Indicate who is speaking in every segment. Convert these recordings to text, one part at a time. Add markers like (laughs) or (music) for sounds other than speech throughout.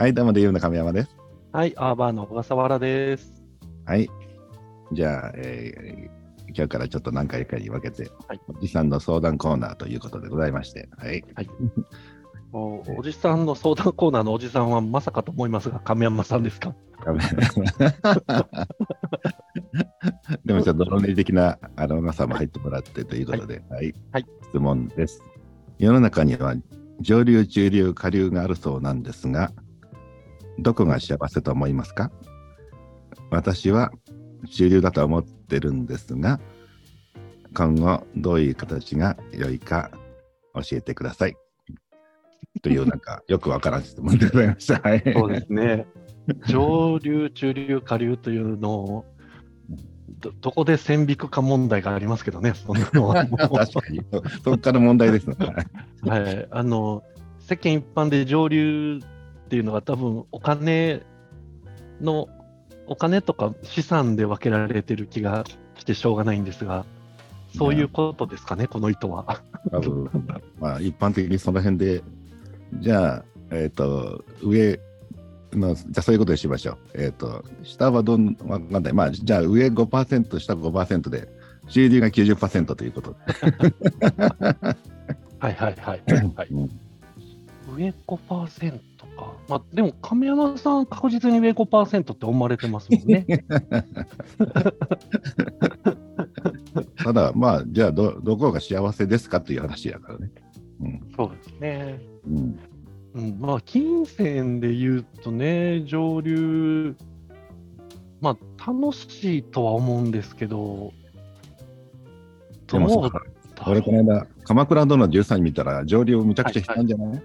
Speaker 1: はい、どうもでゆうの亀山です。
Speaker 2: はい、アーバーの小笠原です。
Speaker 1: はい。じゃあ、えー今日からちょっと何回かに分けて、
Speaker 2: はい
Speaker 1: おじさんの相談コーナーということでございまして、はい。(laughs)
Speaker 2: おおじさんの相談コーナーのおじさんはまさかと思いますが、亀山さんですか？(laughs)
Speaker 1: でもちょっと論理的なあの皆さんも入ってもらってということで、はい。
Speaker 2: はい
Speaker 1: 質問です。世の中には上流、中流、下流があるそうなんですが、どこが幸せと思いますか？私は中流だと思ってるんですが、今後どういう形が良いか教えてください。というなんかよくわからん質問でございました。はい。
Speaker 2: そうですね。上流、中流、下流というのを、どどこで線引くか問題がありますけどね、そんなのは (laughs)
Speaker 1: 確かに。そこから問題ですね。
Speaker 2: はい、あの世間一般で上流っていうのは多分お金のお金とか資産で分けられてる気がしてしょうがないんですがそういうことですかねこの意図は。
Speaker 1: 多分まあ一般的にその辺で、じゃあ、えっ、と、上の、じゃあそういうことにしましょう。えっ、と、下はどん、わかんない。まあ、じゃあ上5%、下5%で、収入が90%ということで。(laughs)
Speaker 2: はいはいはい、はい
Speaker 1: うん
Speaker 2: 上5%か。まあでも亀山さん確実に上5%って思われてますもんね。(laughs)
Speaker 1: ただ、まあ、じゃあど、どこが幸せですかという話やからね。うん。
Speaker 2: そうですね。
Speaker 1: うん。
Speaker 2: うん、まあ、金銭で言うとね、上流、まあ、楽しいとは思うんですけど、
Speaker 1: でもさ、俺この間、鎌倉殿の13見たら、上流むちゃくちゃ悲惨じゃない、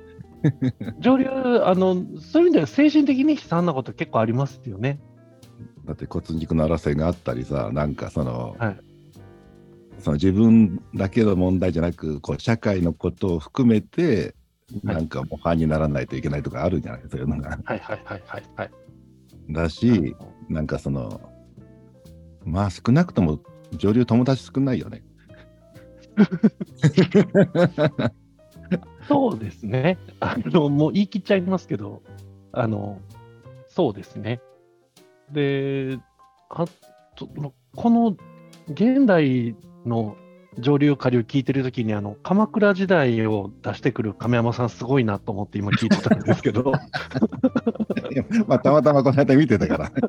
Speaker 1: (laughs)
Speaker 2: 上流あの、そういう意味では精神的に悲惨なこと結構ありますよね。
Speaker 1: だって骨肉の争いがあったりさ、なんかその、
Speaker 2: はい
Speaker 1: その自分だけの問題じゃなく、こう社会のことを含めて、
Speaker 2: はい
Speaker 1: なんか模範にならないといけないとかあるんじゃない？そういうのが。
Speaker 2: はいはいはいはいはい。
Speaker 1: だし、なんかその、まあ少なくとも上流友達少ないよね。(laughs)
Speaker 2: そうですね。あの、もう言い切っちゃいますけど、あの、そうですね。で、あと、この現代の上流下流聞いてるときに、あの、鎌倉時代を出してくる亀山さんすごいなと思って今聞いてたんですけど、(laughs)
Speaker 1: まあたまたまこの間見てたから。(laughs)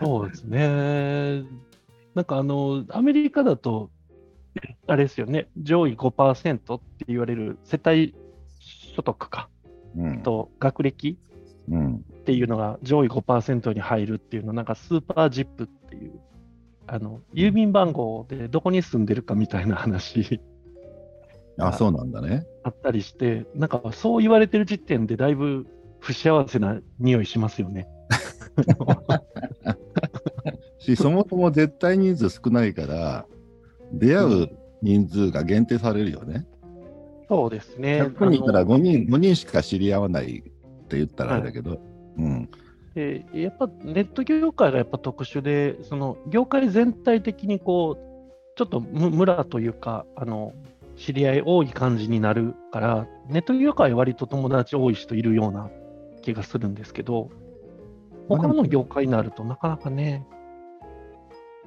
Speaker 2: そうですね。なんかあの、アメリカだと、あれですよね、上位5%って言われる世帯所得か、
Speaker 1: うん。
Speaker 2: と学歴
Speaker 1: うん。
Speaker 2: っていうのが上位5%に入るっていうの、なんかスーパージップっていう、あの郵便番号でどこに住んでるかみたいな話 (laughs)
Speaker 1: あ、そうなんだね。
Speaker 2: あったりして、なんかそう言われてる時点でだいぶ不幸せな匂いしますよね。(laughs)
Speaker 1: し、そもそも絶対人数少ないから、出会う人数が限定されるよね。
Speaker 2: そうですね。
Speaker 1: 100人いたら
Speaker 2: あの
Speaker 1: 5人 ,5 人しか知り合わないって言ったらあれだけど、うん。
Speaker 2: でやっぱネット業界がやっぱ特殊で、その業界全体的にこう、ちょっとむ村というか、あの知り合い多い感じになるから、ネット業界は割と友達多い人いるような気がするんですけど、他の業界になるとなかなかね、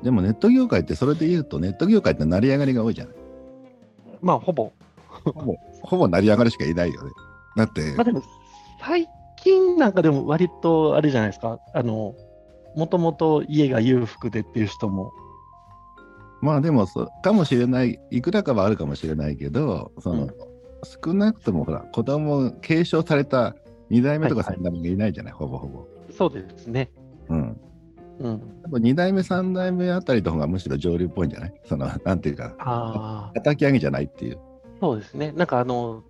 Speaker 1: でもネット業界ってそれで言うと、ネット業界って成り上がりが多いじゃない。
Speaker 2: まあほぼ、
Speaker 1: ほぼ、ほぼ成り上がりしかいないよね。だって
Speaker 2: まあ、でも最近なんかでも割とあれじゃないですか、あの、もともと家が裕福でっていう人も、
Speaker 1: まあでもそう、かもしれない、いくらかはあるかもしれないけど、その、
Speaker 2: うん
Speaker 1: 少なくともほら、子供継承された2代目とか
Speaker 2: はいはい
Speaker 1: 3代目がいないじゃない、ほぼほぼ。
Speaker 2: そうですね。
Speaker 1: うん。
Speaker 2: うん。
Speaker 1: 多分2代目、3代目あたりの方がむしろ上流っぽいんじゃない？(laughs) その、なんていうか。叩き上げじゃないっていう。
Speaker 2: そうですね。なんかあの、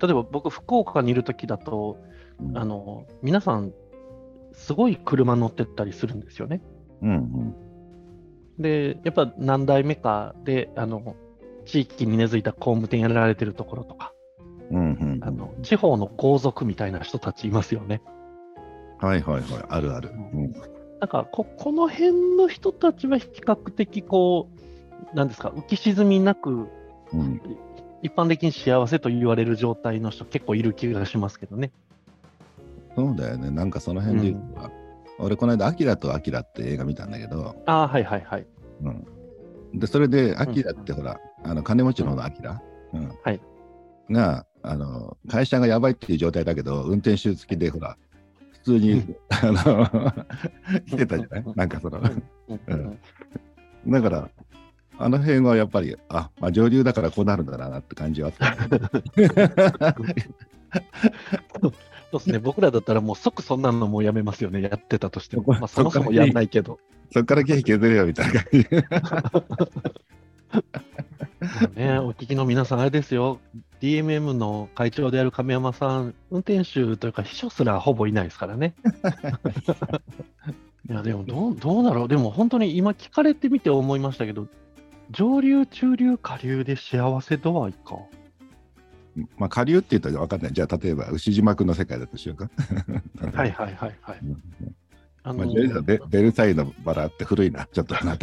Speaker 2: 例えば僕、福岡にいるときだと、
Speaker 1: うん
Speaker 2: あの、皆さん、すごい車乗ってったりするんですよね。
Speaker 1: うんうん。
Speaker 2: で、やっぱ何代目かで、あの、地域に根付いた工務店やられてるところとか、
Speaker 1: うんうんうん
Speaker 2: あの、地方の豪族みたいな人たちいますよね。
Speaker 1: はいはいはい、あるある。うん
Speaker 2: なんかこ、この辺の人たちは比較的こう、なんですか、浮き沈みなく、
Speaker 1: うん
Speaker 2: 一般的に幸せと言われる状態の人結構いる気がしますけどね。
Speaker 1: そうだよね。なんかその辺で言うと、俺この間、アキラとアキラって映画見たんだけど、
Speaker 2: ああ、はいはいはい。
Speaker 1: うん。で、それで、アキラってほら、あの金持ちの方のアキラ、うん
Speaker 2: はい
Speaker 1: が、あの、会社がやばいっていう状態だけど、運転手付きで、ほら、普通に、あの、(laughs) 来てたじゃない？なんかその、
Speaker 2: うん。
Speaker 1: うん。だから、あの辺はやっぱり、あ、まあ、上流だからこうなるんだなって感じはあった。(laughs)
Speaker 2: そうですね、僕らだったらもう即そんなのもうやめますよね、やってたとしても。(laughs) まあ、そもそもやんないけど。
Speaker 1: そっから経費削れよみたいな感じ。
Speaker 2: ね、(laughs) お聞きの皆さん、あれですよ、DMM の会長である亀山さん、運転手というか秘書すらほぼいないですからね。(laughs) いや、でもどう、どうだろう、でも本当に今聞かれてみて思いましたけど、上流、中流、下流で幸せ度合いか。
Speaker 1: まあ、下流って言ったら分かんない。じゃあ、例えば、牛島君の世界だとしようか。
Speaker 2: はいはいはいはい。あ
Speaker 1: まあ、ベベベルサイユのバラって古いな、ちょっと (laughs)
Speaker 2: だ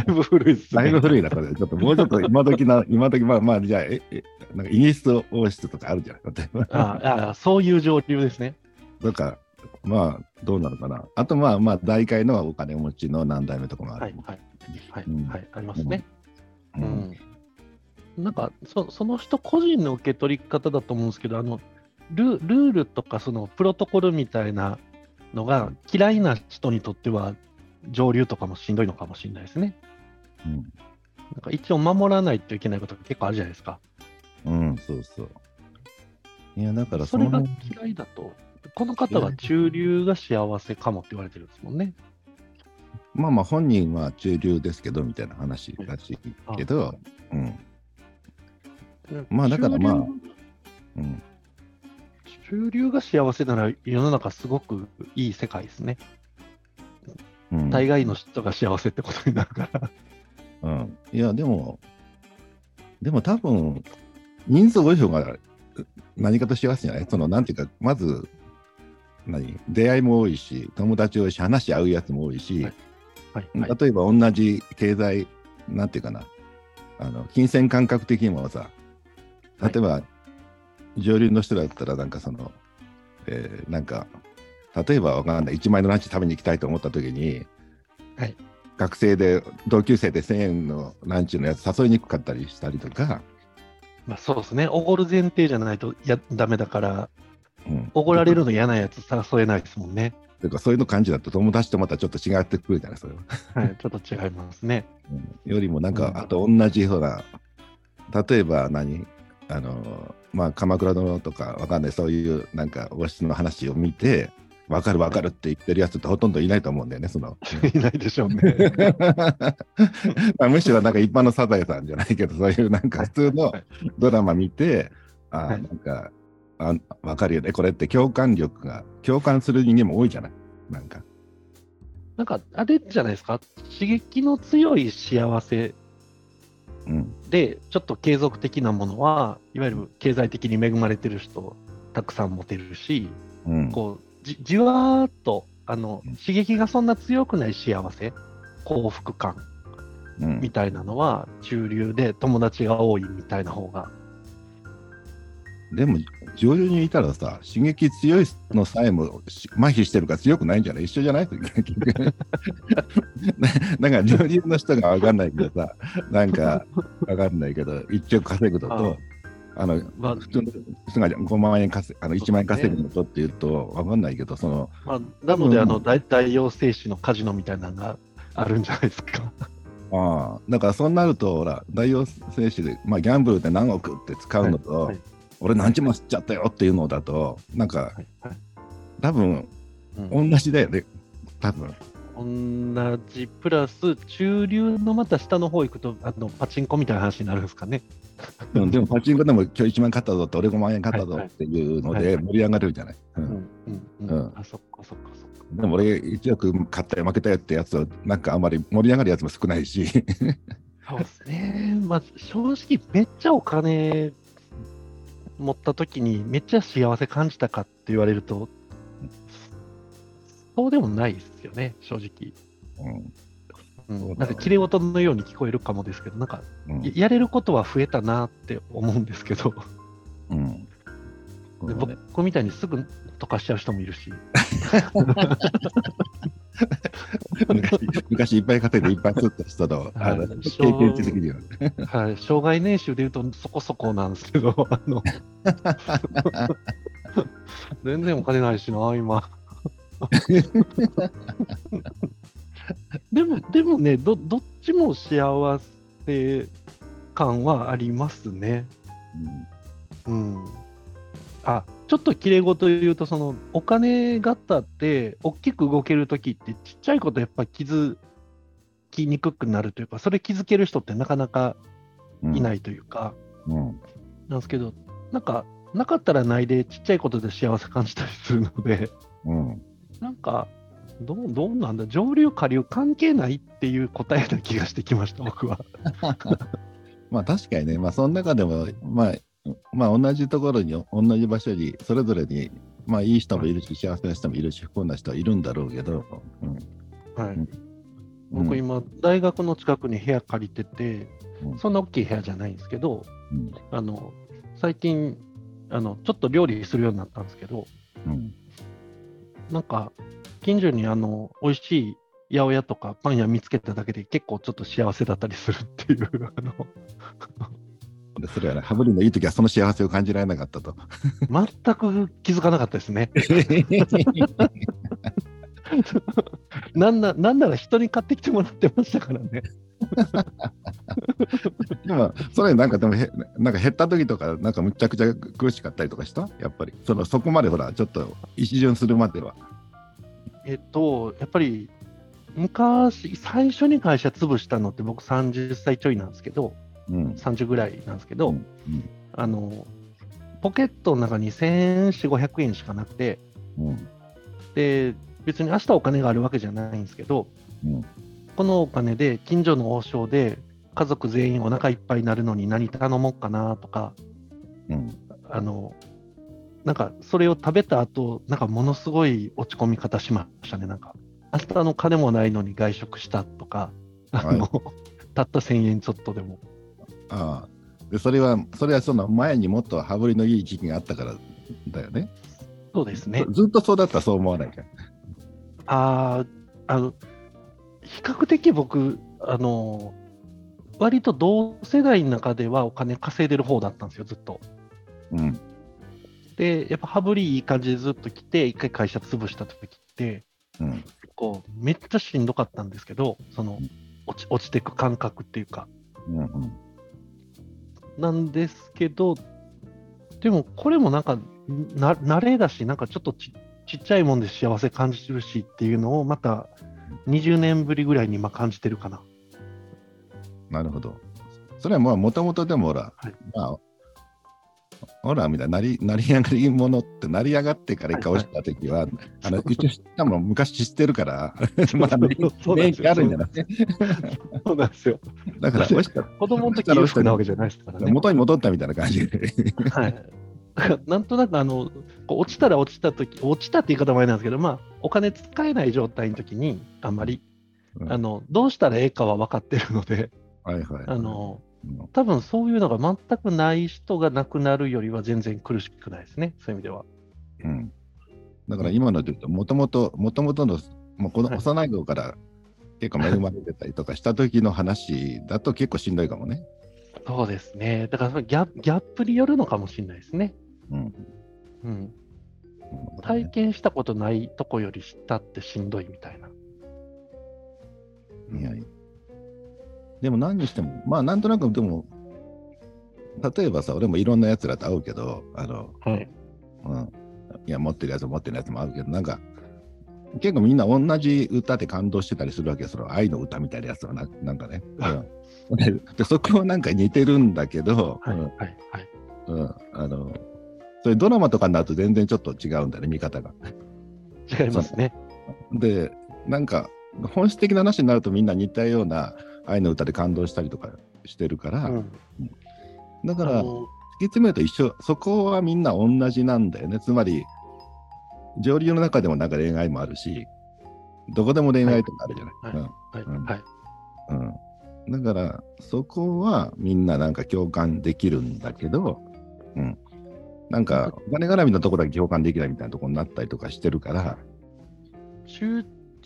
Speaker 2: いぶ古いですね。
Speaker 1: だいぶ古いな、これ。ちょっともうちょっと今時な、今時まあまあ、じゃあ、え、え、なんかイギリス王室とかあるじゃん。例えば。
Speaker 2: ああ、そういう上流ですね。
Speaker 1: とか、まあ、どうなのかな。あと、まあまあ、大会のお金持ちの何代目とかもある。
Speaker 2: はいはい。はい、
Speaker 1: うん
Speaker 2: はい、ありますね。
Speaker 1: う
Speaker 2: うんん。なんかそ、その人個人の受け取り方だと思うんですけど、あのルルールとかそのプロトコルみたいなのが嫌いな人にとっては上流とかもしんどいのかもしれないですね。
Speaker 1: うん
Speaker 2: なんか一応守らないといけないことが結構あるじゃないですか。
Speaker 1: うん、そうそう。いや、だから
Speaker 2: それが嫌いだと、この方は中流が幸せかもって言われてるんですもんね。
Speaker 1: まあまあ、本人は中流ですけど、みたいな話らしいけど、うん。まあだからまあうん。
Speaker 2: 中流が幸せなら世の中すごくいい世界ですね。
Speaker 1: うん。
Speaker 2: 大概の人が幸せってことになるから。
Speaker 1: うん、いや、でも、でも多分、人数多い方が何かと幸せじゃないその、なんていうか、まず、何出会いも多いし、友達多いし、話し合うやつも多いし、
Speaker 2: はい。はいはい、
Speaker 1: 例えば同じ経済、なんていうかな、あの金銭感覚的にもさ、例えば、上流の人だったら、なんかその、えーなんか、例えばわかんない、1万円のランチ食べに行きたいと思った時に、
Speaker 2: はい
Speaker 1: 学生で、同級生で1000円のランチのやつ誘いにくかったりしたりとか、
Speaker 2: まあ、そうですね。おごる前提じゃないとやダメだから、
Speaker 1: うん、
Speaker 2: おごられるの嫌なやつ誘えないですもんね。
Speaker 1: とかそういうの感じだと友達とまたちょっと違ってくるじゃないそれは。
Speaker 2: はい、ちょっと違いますね。
Speaker 1: うんよりもなんか、
Speaker 2: うん
Speaker 1: あと同じほら例えば何あのまあ鎌倉殿とかわかんないそういうなんか王室の話を見てわかるわかるって言ってるやつってほとんどいないと思うんだよねその、(laughs)
Speaker 2: いないでしょうね。(laughs)
Speaker 1: まあむしろなんか一般のサザエさんじゃないけどそういうなんか普通の
Speaker 2: はい
Speaker 1: ドラマ見てあ
Speaker 2: はい
Speaker 1: なんかあわかるよねこれって共感力が共感する人間も多いじゃない？なんか。
Speaker 2: なんか、あれじゃないですか？刺激の強い幸せ
Speaker 1: うん
Speaker 2: で、ちょっと継続的なものは、いわゆる経済的に恵まれてる人、たくさん持てるし、
Speaker 1: うん。
Speaker 2: こうじじわーっとあの
Speaker 1: うん。
Speaker 2: 刺激がそんな強くない幸せ、幸福感
Speaker 1: うん。
Speaker 2: みたいなのは中流で友達が多いみたいな方が、
Speaker 1: でも上流にいたらさ刺激強いのさえもし麻痺してるから強くないんじゃない？一緒じゃない？な (laughs) なんか上流の人が分かんないけどさなんか分かんないけど1億稼ぐのとあの
Speaker 2: まあ。
Speaker 1: 普通の人が5万円稼あの1万円稼ぐのとっていうと分かんないけどその
Speaker 2: まあ、なので
Speaker 1: うん。
Speaker 2: あの大大陽精子のカジノみたいなのがあるんじゃないですか？
Speaker 1: ああ。だからそうなるとほら大陽精子で、まあ、ギャンブルで何億って使うのと、
Speaker 2: はいはい
Speaker 1: 俺何十万吸っちゃったよっていうのだとなんか多分
Speaker 2: うん
Speaker 1: 同じだよね多分。
Speaker 2: 同じプラス中流のまた下の方行くとあのパチンコみたいな話になるんですかね。
Speaker 1: うんでもパチンコでも今日1万円買ったぞって俺5万円買ったぞっていうので盛り上がるじゃない。う
Speaker 2: うんんうんうん
Speaker 1: うん
Speaker 2: あそっかそっかそっか。
Speaker 1: でも俺1億買ったよ負けたよってやつはなんかあんまり盛り上がるやつも少ないし
Speaker 2: そうですね。まあ正直めっちゃお金持った時にめっちゃ幸せ感じたかって言われると、そうでもないですよね、正直。
Speaker 1: うん。
Speaker 2: うん。なんか綺麗事のように聞こえるかもですけど、なんか
Speaker 1: うん。
Speaker 2: ややれることは増えたなって思うんですけど、
Speaker 1: うん。
Speaker 2: で僕みたいにすぐ溶かしちゃう人もいるし、(laughs)
Speaker 1: 昔昔いっぱい稼いでいっぱい釣った人のあの
Speaker 2: はい
Speaker 1: 経験値的には。
Speaker 2: はい、障害年収でいうとそこそこなんですけど、あの全然お金ないしな、今。でも、でもねど、どっちも幸せ感はありますね。うん。あ、ちょっときれい事言うと、そのお金型って大きく動けるときってちっちゃいことやっぱ気づきにくくなるというか、それ気づける人ってなかなか
Speaker 1: うん。
Speaker 2: いないというか、
Speaker 1: うん。
Speaker 2: なんですけど、なんか、なかったらないでちっちゃいことで幸せ感じたりするので、
Speaker 1: うん。
Speaker 2: なんか、どうどうなんだ、上流、下流関係ないっていう答えな気がしてきました、僕は。(laughs)
Speaker 1: まあ確かにね、まあその中でも、まあ、まあ同じところに、同じ場所に、それぞれに、まあいい人もいるし、幸せな人もいるし、不幸な人はいるんだろうけど、うん。
Speaker 2: はい。
Speaker 1: うん。
Speaker 2: 僕、今、大学の近くに部屋借りてて
Speaker 1: う、ん。
Speaker 2: そんな大きい部屋じゃないんですけど、
Speaker 1: うん。
Speaker 2: あの最近あの、ちょっと料理するようになったんですけど、
Speaker 1: うん。
Speaker 2: なんか、近所にあの美味しい八百屋とかパン屋見つけただけで結構ちょっと幸せだったりするっていう、あの
Speaker 1: でそれはね、羽振りのいい時はその幸せを感じられなかったと。
Speaker 2: 全く気づかなかったですね。(laughs) なんななんなら人に買ってきてもらってましたからね。(laughs)
Speaker 1: でも、それなんかでもへ、なんか減った時とか、なんかむちゃくちゃ苦しかったりとかした？やっぱり。そのそこまでほら、ちょっと一巡するまでは。
Speaker 2: えっと、やっぱり昔、最初に会社潰したのって僕30歳ちょいなんですけど、
Speaker 1: うん。
Speaker 2: 30ぐらいなんですけど、
Speaker 1: うん
Speaker 2: あの、ポケットの中に1400、500円しかなくて、
Speaker 1: うん。
Speaker 2: で、別に明日お金があるわけじゃないんですけど、
Speaker 1: うん
Speaker 2: このお金で近所の王将で家族全員お腹いっぱいになるのに何頼もうかなとか、
Speaker 1: うん。
Speaker 2: あの、なんかそれを食べた後、なんかものすごい落ち込み方しましたね。なんか、明日の金もないのに外食したとか、あの、(laughs) たった1000円ちょっとでも。
Speaker 1: ああ。で、それは、それはその前にもっと羽振りのいい時期があったからだよね。
Speaker 2: そうですね。
Speaker 1: ずっとそうだったらそう思わないか。
Speaker 2: ああ、あの、比較的僕、あの、割と同世代の中ではお金稼いでる方だったんですよ、ずっと。
Speaker 1: うん。
Speaker 2: で、やっぱ羽振りいい感じでずっと来て、一回会社潰した時って、
Speaker 1: うん。
Speaker 2: こう、めっちゃしんどかったんですけど、その、落ち落ちていく感覚っていうか、
Speaker 1: うん。うん。
Speaker 2: なんですけど、でもこれもなんか、な慣れだし、なんかちょっとちちっちゃいもんで幸せ感じるしっていうのを、また20年ぶりぐらいに今感じてるかな。
Speaker 1: なるほど。それはもともとでもほら、
Speaker 2: はい
Speaker 1: まあ、ほら、みたいな、成り上がりものって、成り上がってから一回落ちたときは、(laughs) あの、一応知ったもん昔知ってるから、(laughs) まあ、免
Speaker 2: そうなんですよ
Speaker 1: 疫あるんじゃない
Speaker 2: そうなんですよ。
Speaker 1: だから、落ちた、
Speaker 2: 子供の時裕福なわけじゃないですからね。
Speaker 1: 元に戻ったみたいな感じで。
Speaker 2: はい。なんとなくあの、落ちたら落ちたとき、落ちたって言い方もあれなんですけど、まあ、お金使えない状態の時に、あんまり、
Speaker 1: うん
Speaker 2: あの、どうしたらええかは分かってるので、
Speaker 1: はいはい。
Speaker 2: あの、
Speaker 1: うん、
Speaker 2: 多分そういうのが全くない人が亡くなるよりは全然苦しくないですね、そういう意味では。
Speaker 1: うん。だから今ので言うと、もともと、もともとの、もうこの
Speaker 2: はい
Speaker 1: 幼い頃から結構恵まれてたりとかした時の話だと結構しんどいかもね。
Speaker 2: そうですね。だからそのギャギャップによるのかもしれないですね。
Speaker 1: うん。
Speaker 2: うん。体験したことないとこより下ってしんどいみたいな。
Speaker 1: いやいやでも何にしても、まあなんとなくでも、例えばさ、俺もいろんなやつらと会うけど、あの、
Speaker 2: はい。
Speaker 1: うん、いや、持ってるやつ持ってるやつもあるけど、なんか、結構みんな同じ歌で感動してたりするわけよ、その愛の歌みたいなやつはな、なんかね。うん、ででそこはなんか似てるんだけど、
Speaker 2: はい。
Speaker 1: うん
Speaker 2: はい。はい。
Speaker 1: うん、あの、そういうドラマとかになると全然ちょっと違うんだよね、見方が。
Speaker 2: 違いますね。
Speaker 1: で、なんか、本質的な話になるとみんな似たような愛の歌で感動したりとかしてるから、
Speaker 2: うん。
Speaker 1: だから、突き詰めると一緒、そこはみんな同じなんだよね。つまり、上流の中でもなんか恋愛もあるし、どこでも恋愛とかあるじゃない。だから、そこはみんななんか共感できるんだけど、うん。なんか、お金絡みのところだけ共感できないみたいなところになったりとかしてるから、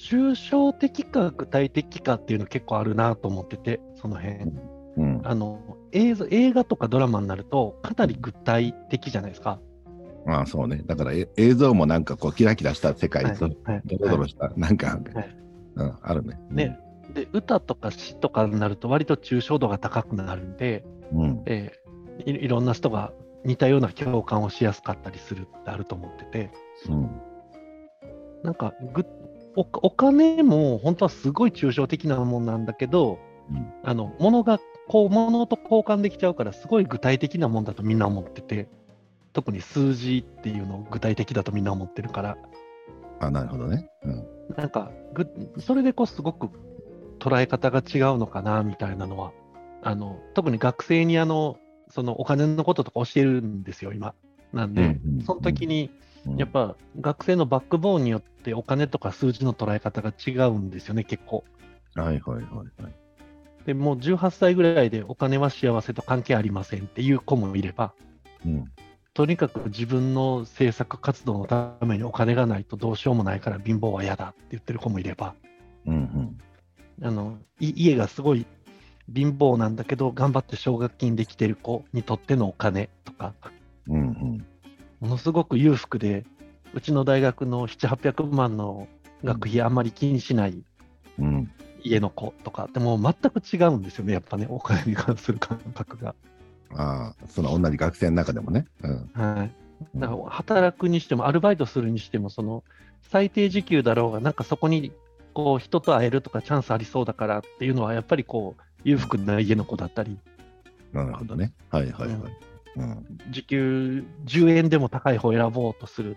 Speaker 2: 抽抽象的か具体的かっていうの結構あるなと思ってて、その辺。
Speaker 1: うん。
Speaker 2: あの映像映画とかドラマになると、かなり具体的じゃないですか。
Speaker 1: まあそうね。だからえ映像もなんかこうキラキラした世界と、
Speaker 2: はい
Speaker 1: ドロドロした、なんか、
Speaker 2: はい
Speaker 1: うん、あるね。
Speaker 2: ねで歌とか詩とかになると、割と抽象度が高くなるんで、
Speaker 1: うん。
Speaker 2: えーいいろんな人が似たような共感をしやすかったりするってあると思ってて、
Speaker 1: うん。
Speaker 2: なんかぐおお金も本当はすごい抽象的なもんなんだけど、
Speaker 1: うん。
Speaker 2: あの物がこう物と交換できちゃうからすごい具体的なもんだとみんな思ってて特に数字っていうのを具体的だとみんな思ってるから。
Speaker 1: あ、なるほどね。うん。
Speaker 2: なんかぐそれでこうすごく捉え方が違うのかなみたいなのは。あの特に学生にあのそのお金のこととか教えるんですよ今。なんで、
Speaker 1: うんうん
Speaker 2: その時に
Speaker 1: うん
Speaker 2: やっぱ学生のバックボーンによってお金とか数字の捉え方が違うんですよね、結構。
Speaker 1: はいはいはいはい。
Speaker 2: でもう18歳ぐらいでお金は幸せと関係ありませんっていう子もいれば、
Speaker 1: うん。
Speaker 2: とにかく自分の政策活動のためにお金がないとどうしようもないから貧乏は嫌だって言ってる子もいれば、
Speaker 1: うんうん。
Speaker 2: あのい家がすごい貧乏なんだけど、頑張って奨学金できてる子にとってのお金とか、
Speaker 1: うんうん。
Speaker 2: ものすごく裕福で、うちの大学の7、800万の学費あんまり気にしない
Speaker 1: うん。
Speaker 2: 家の子とか、でも全く違うんですよね、やっぱね、お金に関する感覚が。
Speaker 1: ああ、その同じ学生の中でもね。うん。
Speaker 2: はい。だから働くにしても、アルバイトするにしても、その最低時給だろうが、なんかそこにこう人と会えるとかチャンスありそうだからっていうのは、やっぱりこう裕福な家の子だったり、
Speaker 1: なるほどね。はいはいはい。うん。
Speaker 2: 時給10円でも高い方を選ぼうとする。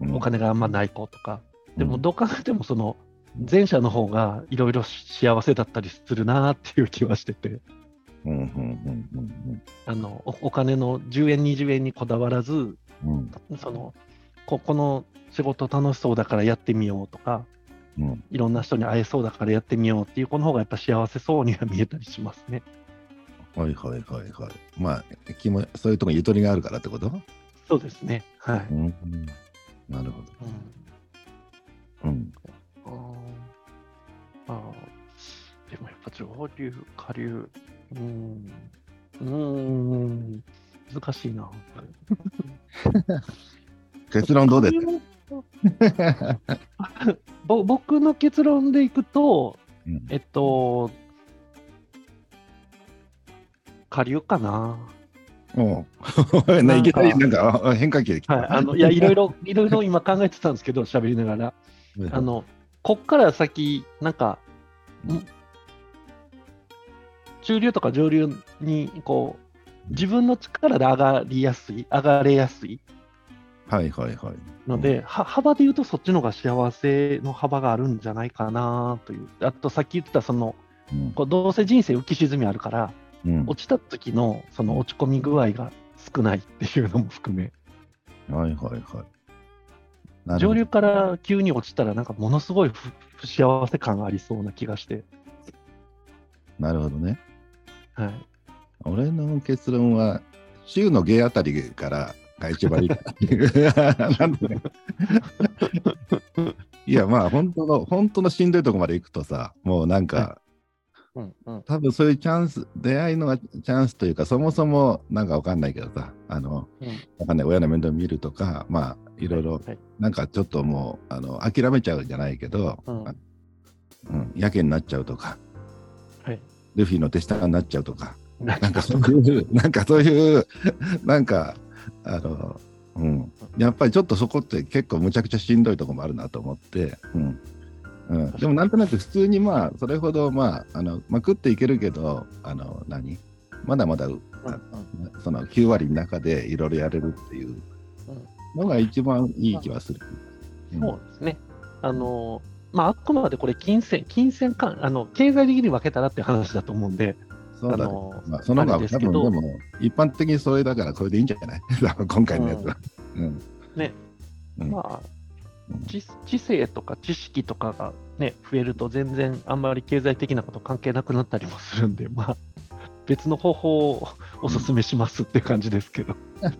Speaker 1: うん。
Speaker 2: お金があんまない子とか、でも
Speaker 1: うん。
Speaker 2: どう考えてもその前者の方がいろいろ幸せだったりするなっていう気はしてて、
Speaker 1: うんうんうんうん
Speaker 2: あのおお金の10円、20円にこだわらず、
Speaker 1: うんうん。
Speaker 2: そのここの仕事楽しそうだからやってみようとか、
Speaker 1: うん。
Speaker 2: いろんな人に会えそうだからやってみようっていう子の方がやっぱ幸せそうには見えたりしますね。
Speaker 1: はいはいはいはい。まあ、気もそういうとこにゆとりがあるからってこと？
Speaker 2: そうですね。はい。
Speaker 1: うんうん。なるほど。
Speaker 2: うん
Speaker 1: うん。
Speaker 2: あーあーでもやっぱ上流、下流、うーん、うーん、難しいな。(laughs)
Speaker 1: 結論どうですか
Speaker 2: ぼ僕の結論でいくと、
Speaker 1: うん
Speaker 2: えっと、下流かな。
Speaker 1: おう (laughs) ないきなりなんかあ変化球できた。
Speaker 2: はい、あのいや、いろいろ、いろいろ今考えてたんですけど、喋りながら。あの、こっから先、なんか、ん中流とか上流に、こう、自分の力で上がりやすい、上がれやすい
Speaker 1: はいはいはい。
Speaker 2: ので、は幅で言うとそっちの方が幸せの幅があるんじゃないかなという。あと、さっき言ってた、その、
Speaker 1: うん
Speaker 2: こうどうせ人生浮き沈みあるから、
Speaker 1: うん。
Speaker 2: 落ちた時のその落ち込み具合が少ないっていうのも含め、
Speaker 1: はいはいはい。
Speaker 2: 上流から急に落ちたら、なんかものすごい不不幸せ感がありそうな気がして、
Speaker 1: なるほどね。
Speaker 2: はい。
Speaker 1: 俺の結論は、週の芸あたりからが一番い (laughs) いや、まあ、本当の、本当のしんどいとこまで行くとさ、もうなんか、
Speaker 2: うんうん。
Speaker 1: 多分そういうチャンス、出会いのがチャンスというか、そもそもなんかわかんないけどさ、あの、
Speaker 2: うん。
Speaker 1: わかんない、親の面倒見るとか、まあ、いろいろ、
Speaker 2: はい
Speaker 1: なんかちょっともう、あの、諦めちゃうじゃないけど、
Speaker 2: うん。
Speaker 1: あうん、やけになっちゃうとか、
Speaker 2: はい。
Speaker 1: ルフィの手下になっちゃうとか、
Speaker 2: なん
Speaker 1: かそういう、(laughs) なんかそういう、なんか、あの、うん、やっぱりちょっとそこって結構むちゃくちゃしんどいところもあるなと思って、うん。うん、でもなんとなく普通にまあ、それほどまあ、あの、まあ、食っていけるけど、あの、何？まだまだ、あその9割の中でいろいろやれるっていうのが一番いい気はする。うん。
Speaker 2: そうですね。あの、まあ、あくまでこれ、金銭、金銭か、あの、経済的に分けたらっていう話だと思うんで、
Speaker 1: そうだね。
Speaker 2: あの、
Speaker 1: まあ、そのが多分
Speaker 2: れで
Speaker 1: も、一般的にそれだからこれでいいんじゃない？(laughs) 今回のやつは。うん。
Speaker 2: ね、
Speaker 1: うん。
Speaker 2: まあ
Speaker 1: うん、
Speaker 2: 知知性とか知識とかがね、増えると全然あんまり経済的なこと関係なくなったりもするんで、まあ、別の方法をお勧めしますって感じですけど。(laughs)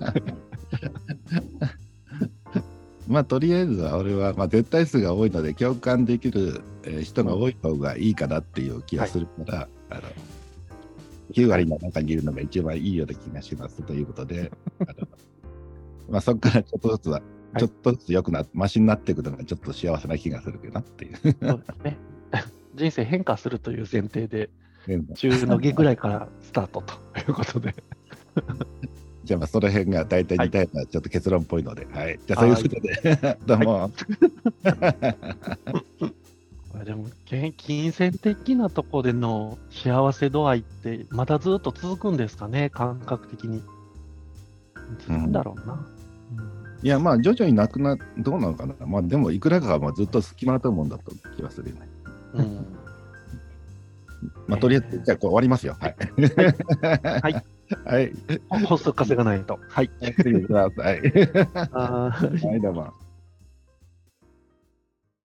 Speaker 1: まあとりあえずは俺は、まあ、絶対数が多いので共感できる、えー人が多い方がいいかなっていう気がするから、あの9割の中にいるのが一番いいような気がしますということで、あのまあそこからちょっとずつは、
Speaker 2: い
Speaker 1: ちょっとずつ良くな、マシになっていくのがちょっと幸せな気がするけどなっていう。
Speaker 2: そうですね。(laughs) 人生変化するという前提で、
Speaker 1: ね
Speaker 2: 中の下ぐらいからスタートということで。(laughs)
Speaker 1: じゃあまあその辺が大体似たようなちょっと結論っぽいので、はい。じゃあそういうことで、(laughs) どうも。
Speaker 2: でも、け金銭的なところでの幸せ度合いって、まだずっと続くんですかね、感覚的に。続くんだろうな。
Speaker 1: いや、まあ、徐々になくな、どうなのかな。まあ、でも、いくらかはまあずっと決まったもんだと気がするよね。
Speaker 2: うん。うん
Speaker 1: まあ、とりあえず、じゃあ、こう終わりますよ。はい。
Speaker 2: はい。
Speaker 1: はい。
Speaker 2: 歩数稼がないと。はい。
Speaker 1: 次ください。はい、どうも。